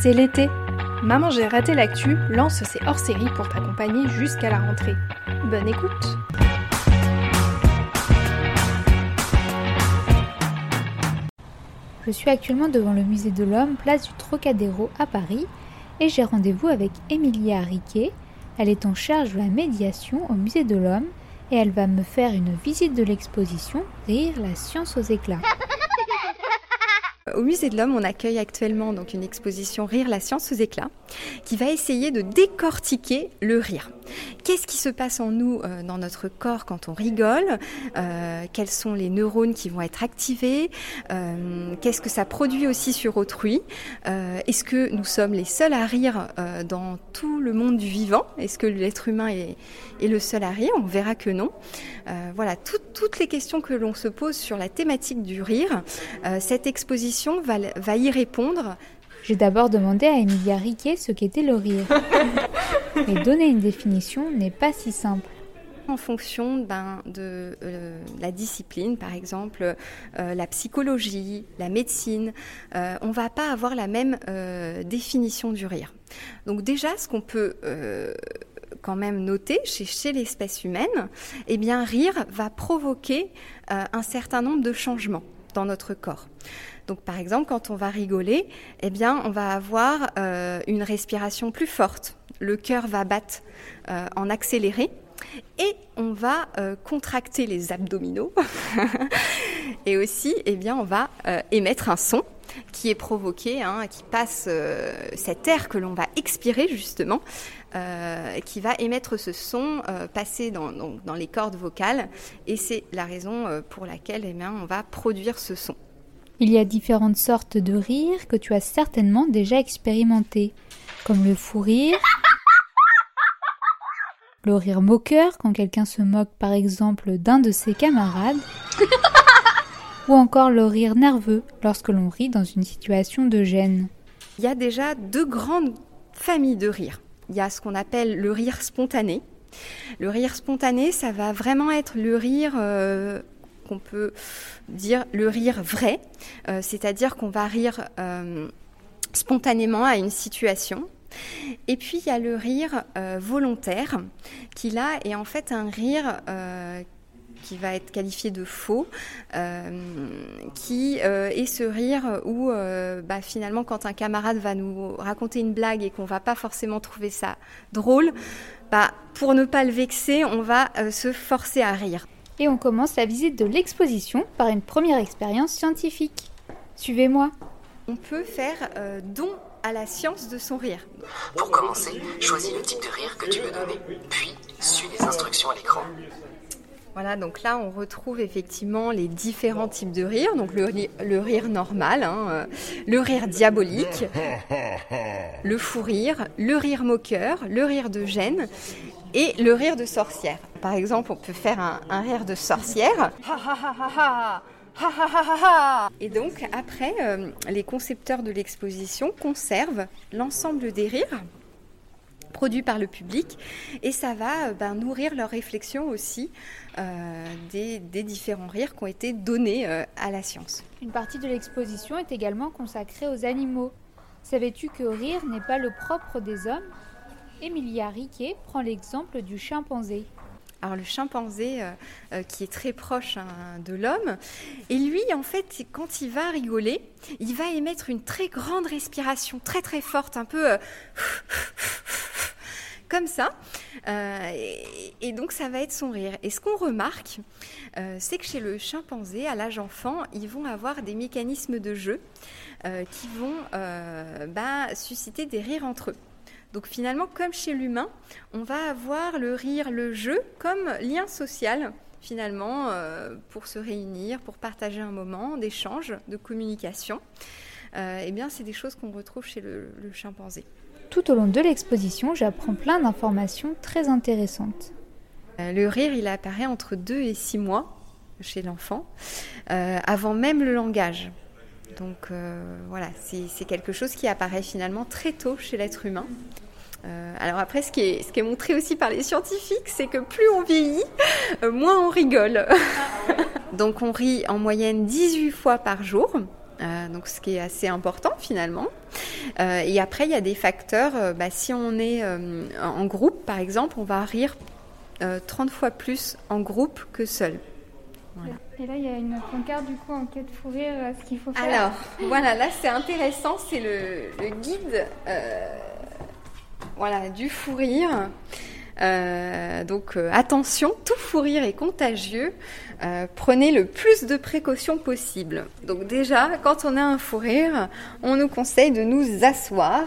c'est l'été. Maman, j'ai raté l'actu lance ses hors-séries pour t'accompagner jusqu'à la rentrée. Bonne écoute Je suis actuellement devant le musée de l'Homme, place du Trocadéro à Paris, et j'ai rendez-vous avec Emilia Riquet. Elle est en charge de la médiation au musée de l'Homme et elle va me faire une visite de l'exposition Rire la science aux éclats. Au Musée de l'Homme, on accueille actuellement donc une exposition Rire la science aux éclats qui va essayer de décortiquer le rire. Qu'est-ce qui se passe en nous, euh, dans notre corps quand on rigole euh, Quels sont les neurones qui vont être activés euh, Qu'est-ce que ça produit aussi sur autrui Est-ce que nous sommes les seuls à rire dans tout le monde du vivant? Est-ce que l'être humain est, le seul à rire? On verra que non. voilà, toutes les questions que l'on se pose sur la thématique du rire, cette exposition va, va y répondre j'ai d'abord demandé à Emilia Riquet ce qu'était le rire. Mais donner une définition n'est pas si simple en fonction ben, de euh, la discipline, par exemple euh, la psychologie, la médecine, euh, on ne va pas avoir la même définition du rire. Donc déjà, ce qu'on peut quand même noter chez, chez l'espèce humaine, eh bien, rire va provoquer un certain nombre de changements dans notre corps. Donc par exemple, quand on va rigoler, eh bien, on va avoir une respiration plus forte. Le cœur va battre euh, en accéléré et on va euh, contracter les abdominaux. et aussi, eh bien, on va émettre un son qui est provoqué, hein, qui passe cet air que l'on va expirer justement, qui va émettre ce son, passer dans, dans, les cordes vocales, et c'est la raison pour laquelle eh bien, on va produire ce son. Il y a différentes sortes de rires que tu as certainement déjà expérimenté, comme le fou rire, le rire moqueur quand quelqu'un se moque par exemple d'un de ses camarades, ou encore le rire nerveux lorsque l'on rit dans une situation de gêne. Il y a déjà deux grandes familles de rires. Il y a ce qu'on appelle le rire spontané. Le rire spontané, ça va vraiment être le rire euh, qu'on peut dire le rire vrai, euh, c'est-à-dire qu'on va rire euh, spontanément à une situation. Et puis il y a le rire euh, volontaire, qui là est en fait un rire qui va être qualifié de faux, qui est ce rire où bah, finalement quand un camarade va nous raconter une blague et qu'on va pas forcément trouver ça drôle, bah, pour ne pas le vexer, on va se forcer à rire et on commence la visite de l'exposition par une première expérience scientifique. Suivez-moi. On peut faire euh, don à la science de son rire. Pour commencer, choisis le type de rire que tu veux donner, puis suis les instructions à l'écran. Voilà, donc là on retrouve effectivement les différents types de rire. Donc le, le rire normal, hein, euh, le rire diabolique, le fou rire, le rire moqueur, le rire de gêne et le rire de sorcière. Par exemple, on peut faire un, rire de sorcière. Et donc après, euh, les concepteurs de l'exposition conservent l'ensemble des rires produits par le public et ça va euh, ben, nourrir leur réflexion aussi euh, des, différents rires qui ont été donnés à la science. Une partie de l'exposition est également consacrée aux animaux. Savais-tu que rire n'est pas le propre des hommes? Emilia Riquet prend l'exemple du chimpanzé. Alors le chimpanzé euh, euh, qui est très proche hein, de l'homme, et lui en fait quand il va rigoler, il va émettre une très grande respiration, très très forte, un peu euh, comme ça, et, donc ça va être son rire. Et ce qu'on remarque, c'est que chez le chimpanzé, à l'âge enfant, ils vont avoir des mécanismes de jeu qui vont bah, susciter des rires entre eux. Donc finalement, comme chez l'humain, on va avoir le rire, le jeu comme lien social finalement euh, pour se réunir, pour partager un moment d'échange, de communication. Euh, eh bien, c'est des choses qu'on retrouve chez le, chimpanzé. Tout au long de l'exposition, j'apprends plein d'informations très intéressantes. Euh, le rire, il apparaît entre 2 et 6 mois chez l'enfant, avant même le langage. Donc voilà, c'est quelque chose qui apparaît finalement très tôt chez l'être humain. Euh, alors après, ce qui, est, ce qui est montré aussi par les scientifiques, c'est que plus on vieillit, euh, moins on rigole. Donc on rit en moyenne 18 fois par jour. donc ce qui est assez important finalement. et après, il y a des facteurs, bah, si on est en groupe par exemple, on va rire 30 fois plus en groupe que seul. Et là, il y a une pancarte du coup en quête de fou rire, ce qu'il faut faire. Alors, voilà, là c'est intéressant, c'est le, guide voilà, du fou rire. Euh, donc euh, attention, tout fou rire est contagieux. Euh, prenez le plus de précautions possible. Donc déjà, quand on a un fou rire, on nous conseille de nous asseoir,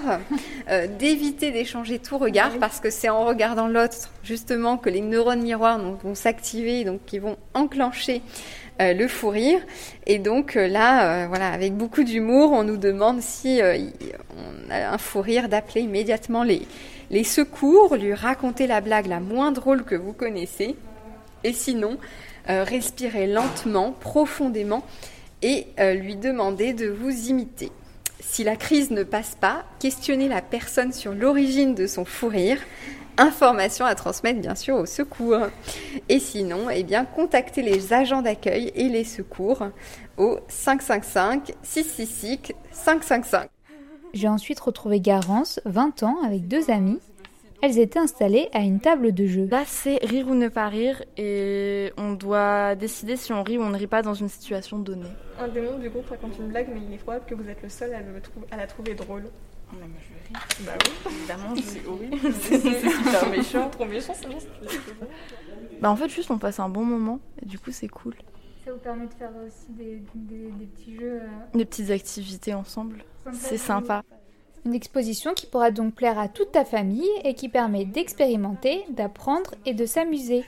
d'éviter d'échanger tout regard parce que c'est en regardant l'autre justement que les neurones miroirs vont s'activer, donc qui vont enclencher le fou rire. Et donc là, voilà, avec beaucoup d'humour, on nous demande si on a un fou rire d'appeler immédiatement les les secours, lui raconter la blague la moins drôle que vous connaissez, et sinon, euh, respirer lentement, profondément, et euh, lui demander de vous imiter. Si la crise ne passe pas, questionnez la personne sur l'origine de son fou rire. Information à transmettre bien sûr au secours. Et sinon, eh bien, contactez les agents d'accueil et les secours au 555 666 555. J'ai ensuite retrouvé Garance, 20 ans, avec deux amies. Elles étaient installées à une table de jeu. Là, c'est rire ou ne pas rire, et on doit décider si on rit ou on ne rit pas dans une situation donnée. Un des membres du groupe raconte une blague, mais il est probable que vous êtes le seul à, la trouver drôle. Bah oui, évidemment, c'est horrible. c'est super méchant. Trop méchant, ça Bah en fait, juste on passe un bon moment, et du coup, c'est cool. Ça vous permet de faire aussi des, petits jeux. Euh, des petites activités ensemble. C'est sympa. Une exposition qui pourra donc plaire à toute ta famille et qui permet d'expérimenter, d'apprendre et de s'amuser.